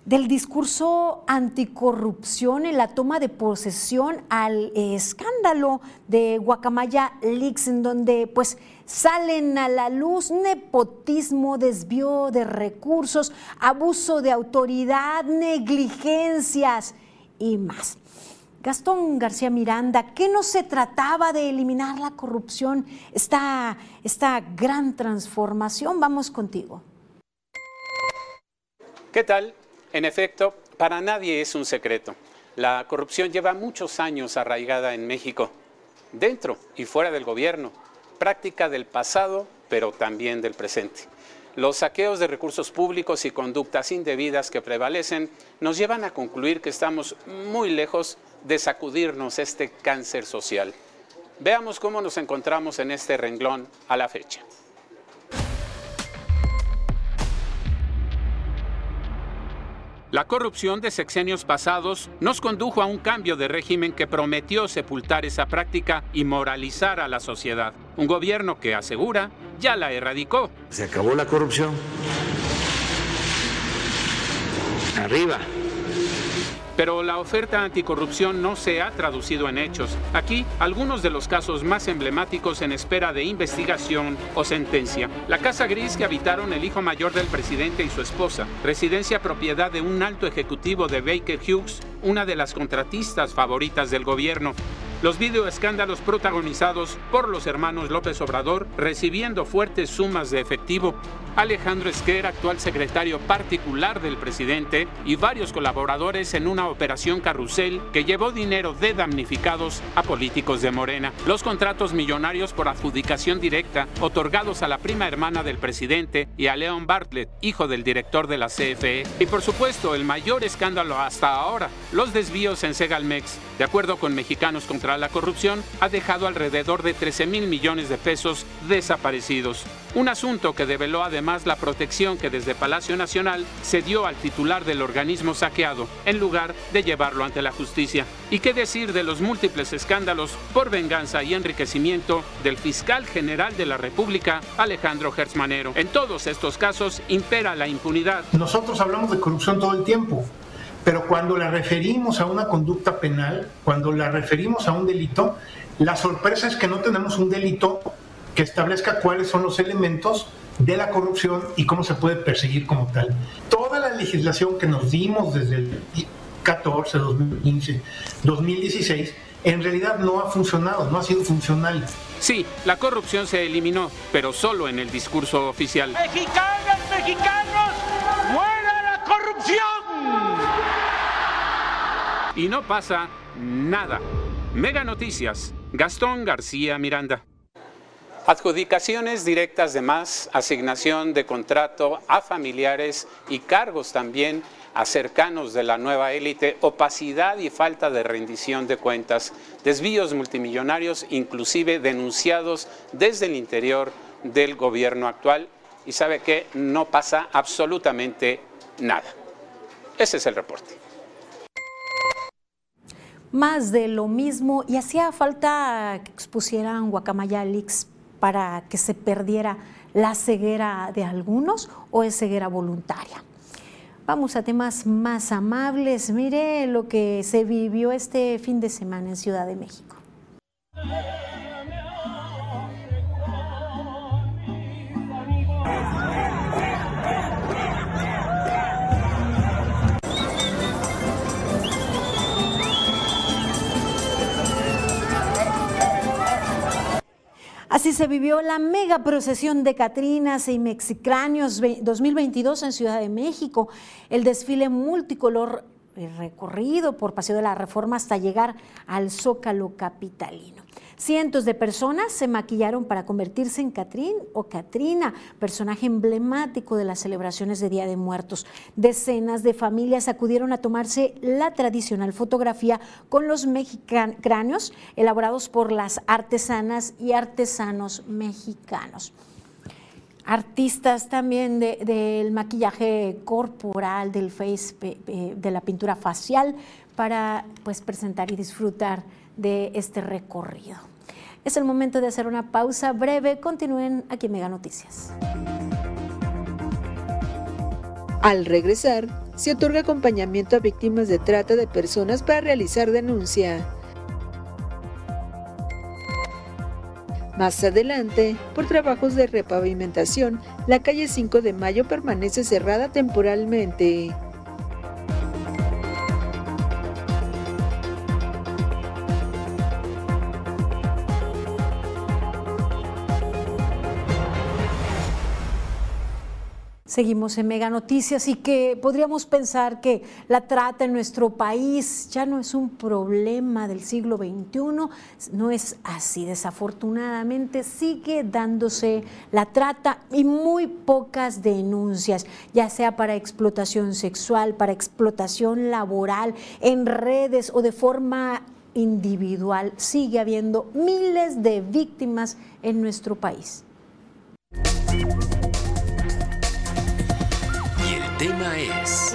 del discurso anticorrupción en la toma de posesión al escándalo de Guacamaya Leaks, en donde pues salen a la luz nepotismo, desvío de recursos, abuso de autoridad, negligencias y más. Gastón García Miranda, ¿qué no se trataba de eliminar la corrupción? Esta, esta gran transformación, vamos contigo. ¿Qué tal? En efecto, para nadie es un secreto. La corrupción lleva muchos años arraigada en México, dentro y fuera del gobierno, práctica del pasado, pero también del presente. Los saqueos de recursos públicos y conductas indebidas que prevalecen nos llevan a concluir que estamos muy lejos de sacudirnos este cáncer social. Veamos cómo nos encontramos en este renglón a la fecha. La corrupción de sexenios pasados nos condujo a un cambio de régimen que prometió sepultar esa práctica y moralizar a la sociedad. Un gobierno que asegura ya la erradicó. Se acabó la corrupción. Arriba. Pero la oferta anticorrupción no se ha traducido en hechos. Aquí, algunos de los casos más emblemáticos en espera de investigación o sentencia. La Casa Gris que habitaron el hijo mayor del presidente y su esposa, residencia propiedad de un alto ejecutivo de Baker Hughes, una de las contratistas favoritas del gobierno. Los videoescándalos protagonizados por los hermanos López Obrador recibiendo fuertes sumas de efectivo. Alejandro Esquer, actual secretario particular del presidente, y varios colaboradores en una operación carrusel que llevó dinero de damnificados a políticos de Morena. Los contratos millonarios por adjudicación directa otorgados a la prima hermana del presidente y a Leon Bartlett, hijo del director de la CFE. Y por supuesto, el mayor escándalo hasta ahora, los desvíos en Segalmex. De acuerdo con Mexicanos contra la Corrupción, ha dejado alrededor de 13 mil millones de pesos desaparecidos. Un asunto que develó además la protección que desde Palacio Nacional se dio al titular del organismo saqueado, en lugar de llevarlo ante la justicia. ¿Y qué decir de los múltiples escándalos por venganza y enriquecimiento del fiscal general de la República, Alejandro Gersmanero? En todos estos casos impera la impunidad. Nosotros hablamos de corrupción todo el tiempo, pero cuando la referimos a una conducta penal, cuando la referimos a un delito, la sorpresa es que no tenemos un delito que establezca cuáles son los elementos de la corrupción y cómo se puede perseguir como tal. Toda la legislación que nos dimos desde el 14, 2015, 2016, en realidad no ha funcionado, no ha sido funcional. Sí, la corrupción se eliminó, pero solo en el discurso oficial. Mexicanos, mexicanos, muera la corrupción. Y no pasa nada. Mega Noticias Gastón García Miranda. Adjudicaciones directas de más, asignación de contrato a familiares y cargos también a cercanos de la nueva élite, opacidad y falta de rendición de cuentas, desvíos multimillonarios inclusive denunciados desde el interior del gobierno actual y sabe que no pasa absolutamente nada. Ese es el reporte. Más de lo mismo y hacía falta que expusieran Guacamayalix para que se perdiera la ceguera de algunos o es ceguera voluntaria. Vamos a temas más amables. Mire lo que se vivió este fin de semana en Ciudad de México. Así se vivió la mega procesión de Catrinas y Mexicráneos 2022 en Ciudad de México. El desfile multicolor eh, recorrido por Paseo de la Reforma hasta llegar al Zócalo capitalino. Cientos de personas se maquillaron para convertirse en Catrín o Catrina, personaje emblemático de las celebraciones de Día de Muertos. Decenas de familias acudieron a tomarse la tradicional fotografía con los mexicráneos elaborados por las artesanas y artesanos mexicanos artistas también del maquillaje corporal, del face, de la pintura facial, para pues, presentar y disfrutar de este recorrido. Es el momento de hacer una pausa breve. Continúen aquí en Mega Noticias. Al regresar, se otorga acompañamiento a víctimas de trata de personas para realizar denuncia. Más adelante, por trabajos de repavimentación, la calle 5 de Mayo permanece cerrada temporalmente. Seguimos en Mega Noticias y que podríamos pensar que la trata en nuestro país ya no es un problema del siglo XXI, no es así. Desafortunadamente sigue dándose la trata y muy pocas denuncias, ya sea para explotación sexual, para explotación laboral, en redes o de forma individual. Sigue habiendo miles de víctimas en nuestro país. Tema es...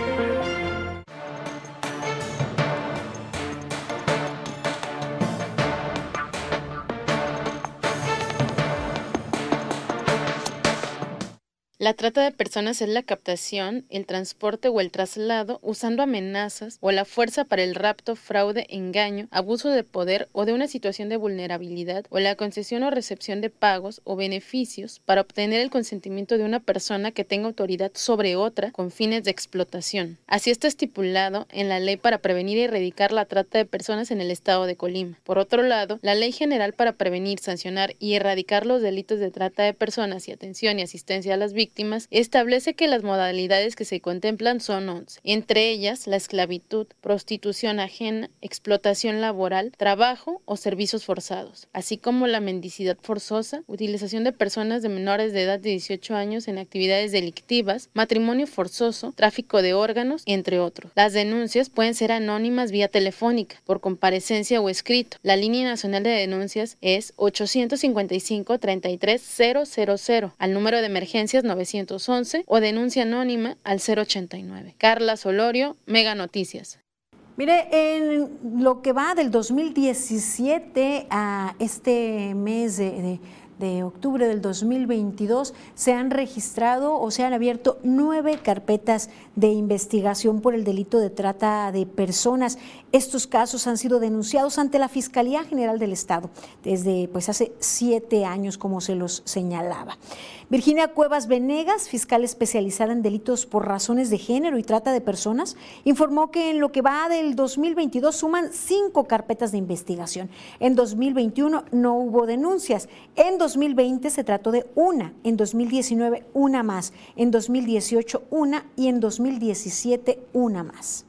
La trata de personas es la captación, el transporte o el traslado usando amenazas o la fuerza para el rapto, fraude, engaño, abuso de poder o de una situación de vulnerabilidad o la concesión o recepción de pagos o beneficios para obtener el consentimiento de una persona que tenga autoridad sobre otra con fines de explotación. Así está estipulado en la ley para prevenir y erradicar la trata de personas en el estado de Colima. Por otro lado, la ley general para prevenir, sancionar y erradicar los delitos de trata de personas y atención y asistencia a las víctimas establece que las modalidades que se contemplan son 11, entre ellas la esclavitud, prostitución ajena, explotación laboral, trabajo o servicios forzados, así como la mendicidad forzosa, utilización de personas de menores de edad de 18 años en actividades delictivas, matrimonio forzoso, tráfico de órganos, entre otros. Las denuncias pueden ser anónimas vía telefónica, por comparecencia o escrito. La línea nacional de denuncias es 855 33000 al número de emergencias 911 o denuncia anónima al 089. Carla Solorio, Mega Noticias. Mire, en lo que va del 2017 a este mes de, de octubre del 2022 se han registrado o se han abierto nueve carpetas de investigación por el delito de trata de personas. Estos casos han sido denunciados ante la Fiscalía General del Estado desde pues hace siete años, como se los señalaba. Virginia Cuevas Venegas, fiscal especializada en delitos por razones de género y trata de personas, informó que en lo que va del 2022 suman cinco carpetas de investigación. En 2021 no hubo denuncias. En 2020 se trató de una. En 2019 una más. En 2018 una y en 2017 una más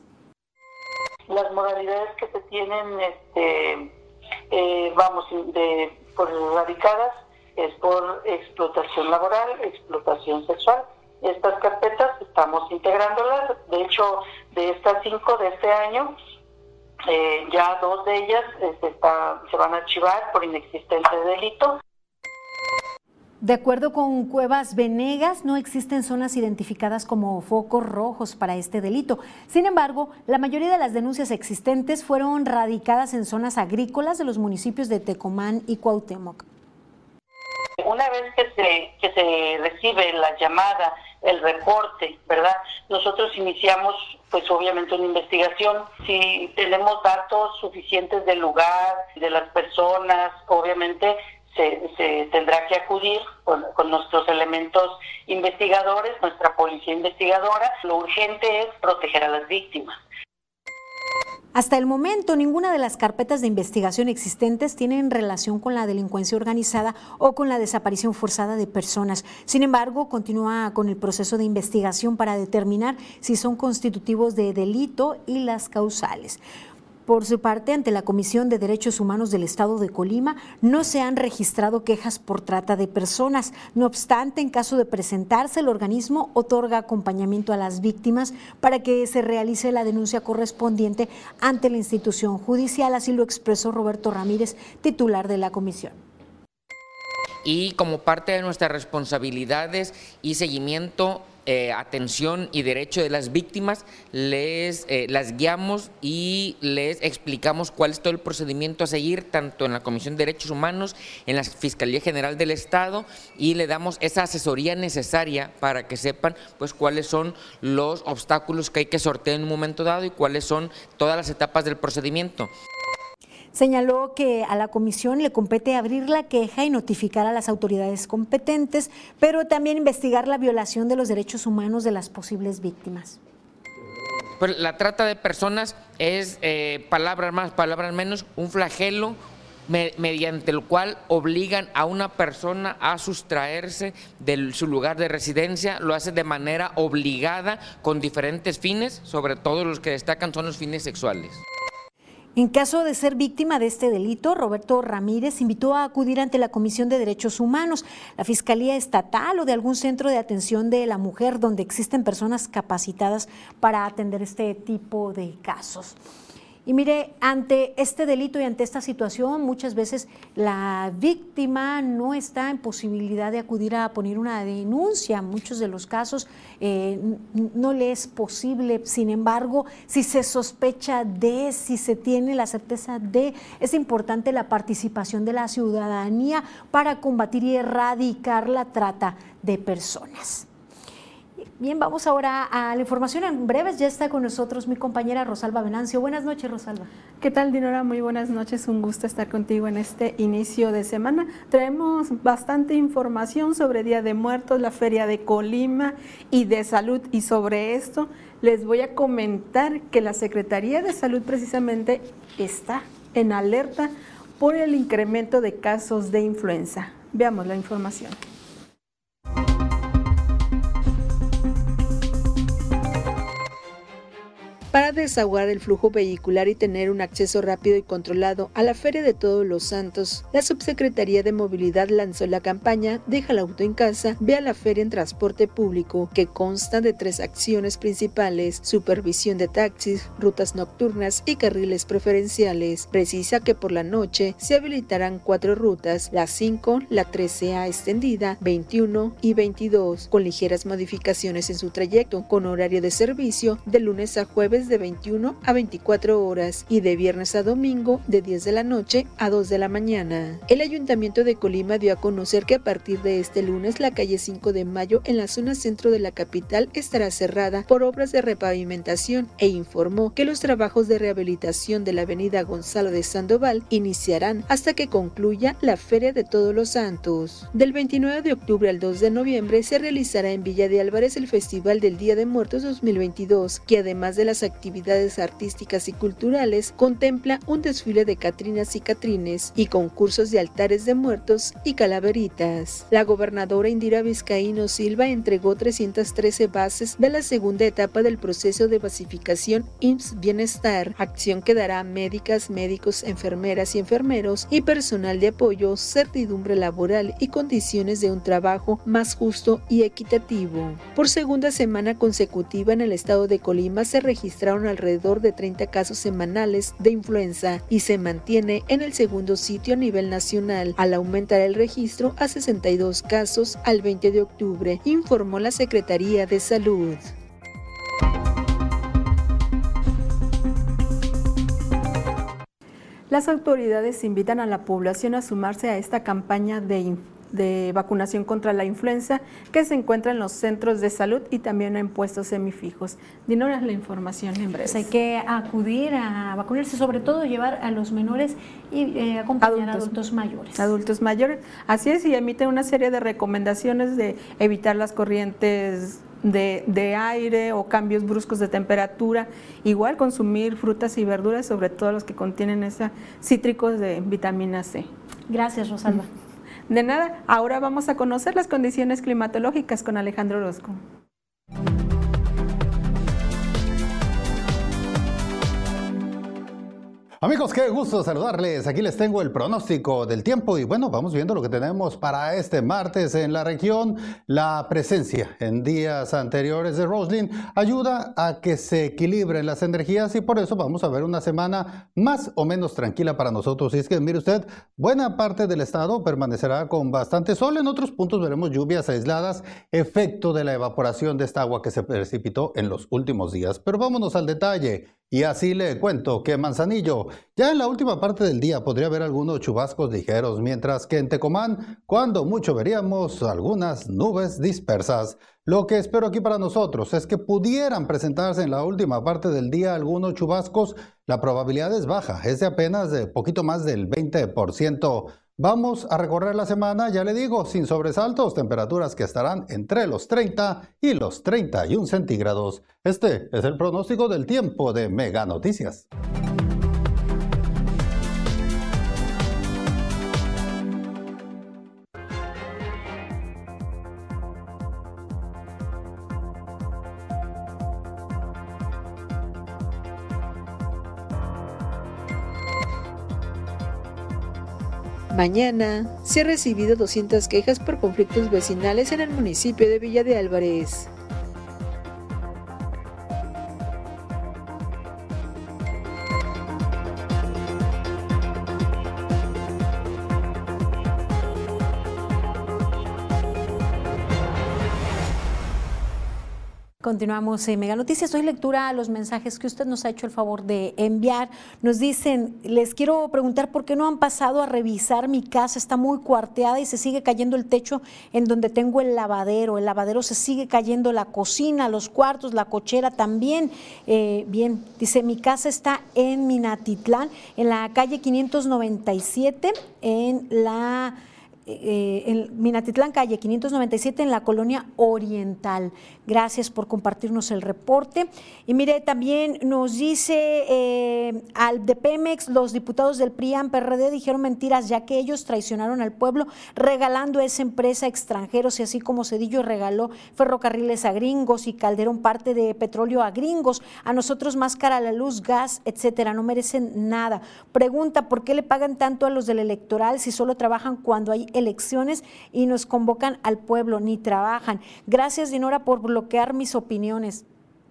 las modalidades que se tienen este, eh, vamos, de, por erradicadas es por explotación laboral, explotación sexual. Estas carpetas estamos integrándolas, de hecho, de estas cinco de este año, eh, ya dos de ellas este, se van a archivar por inexistencia de delito. De acuerdo con Cuevas Venegas, no existen zonas identificadas como focos rojos para este delito. Sin embargo, la mayoría de las denuncias existentes fueron radicadas en zonas agrícolas de los municipios de Tecomán y Cuauhtémoc. Una vez que se, que se recibe la llamada, el reporte, ¿verdad? Nosotros iniciamos, pues obviamente, una investigación. Si tenemos datos suficientes del lugar, de las personas, obviamente se, tendrá que acudir con, con, nuestros elementos investigadores, nuestra policía investigadora. Lo urgente es proteger a las víctimas. Hasta el momento, ninguna de las carpetas de investigación existentes tienen relación con la delincuencia organizada o con la desaparición forzada de personas. Sin embargo, continúa con el proceso de investigación para determinar si son constitutivos de delito y las causales. Por su parte, ante la Comisión de Derechos Humanos del Estado de Colima, no se han registrado quejas por trata de personas. No obstante, en caso de presentarse, el organismo otorga acompañamiento a las víctimas para que se realice la denuncia correspondiente ante la institución judicial. Así lo expresó Roberto Ramírez, titular de la comisión y como parte de nuestras responsabilidades y seguimiento eh, atención y derecho de las víctimas, les eh, las guiamos y les explicamos cuál es todo el procedimiento a seguir, tanto en la Comisión de Derechos Humanos, en la Fiscalía General del Estado, y le damos esa asesoría necesaria para que sepan pues cuáles son los obstáculos que hay que sortear en un momento dado y cuáles son todas las etapas del procedimiento. Señaló que a la comisión le compete abrir la queja y notificar a las autoridades competentes, pero también investigar la violación de los derechos humanos de las posibles víctimas. Pues la trata de personas es, eh, palabras más, palabras menos, un flagelo mediante el cual obligan a una persona a sustraerse de su lugar de residencia, lo hace de manera obligada con diferentes fines, sobre todo los que destacan son los fines sexuales. En caso de ser víctima de este delito, Roberto Ramírez invitó a acudir ante la Comisión de Derechos Humanos, la Fiscalía Estatal o de algún centro de atención de la mujer donde existen personas capacitadas para atender este tipo de casos. Y mire, ante este delito y ante esta situación, muchas veces la víctima no está en posibilidad de acudir a poner una denuncia. En muchos de los casos eh, no le es posible. Sin embargo, si se sospecha de, si se tiene la certeza de, es importante la participación de la ciudadanía para combatir y erradicar la trata de personas. Bien, vamos ahora a la información en breves. Ya está con nosotros mi compañera Rosalba Venancio. Buenas noches, Rosalba. ¿Qué tal, Dinora? Muy buenas noches. Un gusto estar contigo en este inicio de semana. Traemos bastante información sobre Día de Muertos, la Feria de Colima y de Salud. Y sobre esto les voy a comentar que la Secretaría de Salud precisamente está en alerta por el incremento de casos de influenza. Veamos la información. Para desahogar el flujo vehicular y tener un acceso rápido y controlado a la Feria de Todos los Santos, la Subsecretaría de Movilidad lanzó la campaña Deja el auto en casa, ve a la feria en transporte público, que consta de tres acciones principales, supervisión de taxis, rutas nocturnas y carriles preferenciales. Precisa que por la noche se habilitarán cuatro rutas, la 5, la 13A extendida, 21 y 22, con ligeras modificaciones en su trayecto, con horario de servicio de lunes a jueves de 21 a 24 horas y de viernes a domingo de 10 de la noche a 2 de la mañana. El Ayuntamiento de Colima dio a conocer que a partir de este lunes la calle 5 de Mayo en la zona centro de la capital estará cerrada por obras de repavimentación e informó que los trabajos de rehabilitación de la avenida Gonzalo de Sandoval iniciarán hasta que concluya la Feria de Todos los Santos. Del 29 de octubre al 2 de noviembre se realizará en Villa de Álvarez el Festival del Día de Muertos 2022, que además de las actividades artísticas y culturales contempla un desfile de catrinas y catrines y concursos de altares de muertos y calaveritas. La gobernadora Indira Vizcaíno Silva entregó 313 bases de la segunda etapa del proceso de basificación IMSS Bienestar, acción que dará médicas, médicos, enfermeras y enfermeros y personal de apoyo certidumbre laboral y condiciones de un trabajo más justo y equitativo. Por segunda semana consecutiva en el estado de Colima se registraron alrededor de 30 casos semanales de influenza y se mantiene en el segundo sitio a nivel nacional al aumentar el registro a 62 casos al 20 de octubre, informó la Secretaría de Salud. Las autoridades invitan a la población a sumarse a esta campaña de, de, vacunación contra la influenza que se encuentra en los centros de salud y también en puestos semifijos. Dinos la información en breve. Pues hay que acudir a vacunarse, sobre todo llevar a los menores y eh, acompañar a adultos mayores. Adultos mayores, así es, y emiten una serie de recomendaciones de evitar las corrientes de, aire o cambios bruscos de temperatura. Igual consumir frutas y verduras, sobre todo los que contienen esos cítricos de vitamina C. Gracias, Rosalba. De nada, ahora vamos a conocer las condiciones climatológicas con Alejandro Orozco. Amigos, qué gusto saludarles. Aquí les tengo el pronóstico del tiempo y bueno, vamos viendo lo que tenemos para este martes en la región. La presencia en días anteriores de Roslin ayuda a que se equilibren las energías y por eso vamos a ver una semana más o menos tranquila para nosotros. Y es que, mire usted, buena parte del estado permanecerá con bastante sol. En otros puntos veremos lluvias aisladas, efecto de la evaporación de esta agua que se precipitó en los últimos días. Pero vámonos al detalle. Y así le cuento que Manzanillo, ya en la última parte del día podría haber algunos chubascos ligeros, mientras que en Tecomán, cuando mucho veríamos algunas nubes dispersas. Lo que espero aquí para nosotros es que pudieran presentarse en la última parte del día algunos chubascos. La probabilidad es baja, es de apenas de poquito más del 20%. Vamos a recorrer la semana, ya le digo, sin sobresaltos, temperaturas que estarán entre los 30 y los 31 centígrados. Este es el pronóstico del tiempo de Mega Noticias. Mañana se han recibido 200 quejas por conflictos vecinales en el municipio de Villa de Álvarez. Continuamos en Mega Noticias. Doy lectura a los mensajes que usted nos ha hecho el favor de enviar. Nos dicen, les quiero preguntar por qué no han pasado a revisar mi casa. Está muy cuarteada y se sigue cayendo el techo en donde tengo el lavadero. El lavadero se sigue cayendo, la cocina, los cuartos, la cochera también. Eh, bien, dice, mi casa está en Minatitlán, en la calle 597, en la eh, en Minatitlán, calle 597, en la colonia Oriental. Gracias por compartirnos el reporte. Y mire, también nos dice eh, al de Pemex, los diputados del PRIAN PRD dijeron mentiras, ya que ellos traicionaron al pueblo regalando esa empresa a extranjeros y así como Cedillo regaló ferrocarriles a gringos y Calderón parte de petróleo a gringos, a nosotros más cara la luz, gas, etcétera, no merecen nada. Pregunta, ¿por qué le pagan tanto a los del electoral si solo trabajan cuando hay elecciones y nos convocan al pueblo, ni trabajan. Gracias, Dinora, por bloquear mis opiniones.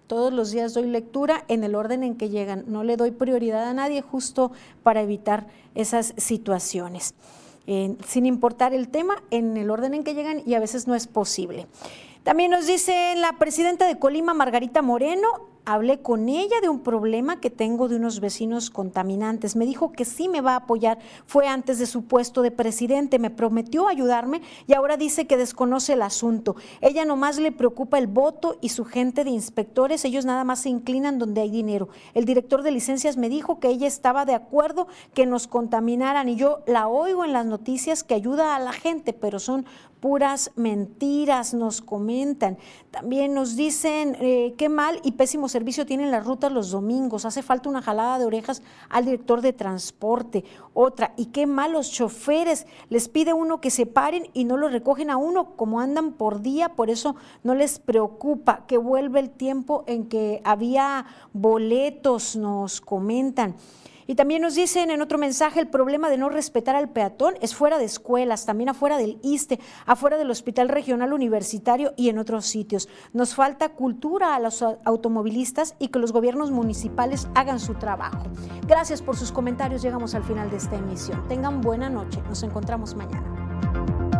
Todos los días doy lectura en el orden en que llegan. No le doy prioridad a nadie justo para evitar esas situaciones. sin importar el tema, en el orden en que llegan y a veces no es posible. También nos dice la presidenta de Colima, Margarita Moreno, hablé con ella de un problema que tengo de unos vecinos contaminantes. Me dijo que sí me va a apoyar. Fue antes de su puesto de presidente. Me prometió ayudarme y ahora dice que desconoce el asunto. Ella nomás le preocupa el voto y su gente de inspectores. Ellos nada más se inclinan donde hay dinero. El director de licencias me dijo que ella estaba de acuerdo que nos contaminaran y yo la oigo en las noticias que ayuda a la gente, pero son puras mentiras, nos comentan. También nos dicen eh, qué mal y pésimo servicio tienen las rutas los domingos. Hace falta una jalada de orejas al director de transporte. Otra, y qué mal los choferes. Les pide uno que se paren y no lo recogen a uno, como andan por día, por eso no les preocupa que vuelve el tiempo en que había boletos, nos comentan. Y también nos dicen en otro mensaje, el problema de no respetar al peatón es fuera de escuelas, también afuera del ISTE, afuera del Hospital Regional Universitario y en otros sitios. Nos falta cultura a los automovilistas y que los gobiernos municipales hagan su trabajo. Gracias por sus comentarios. Llegamos al final de esta emisión. Tengan buena noche. Nos encontramos mañana.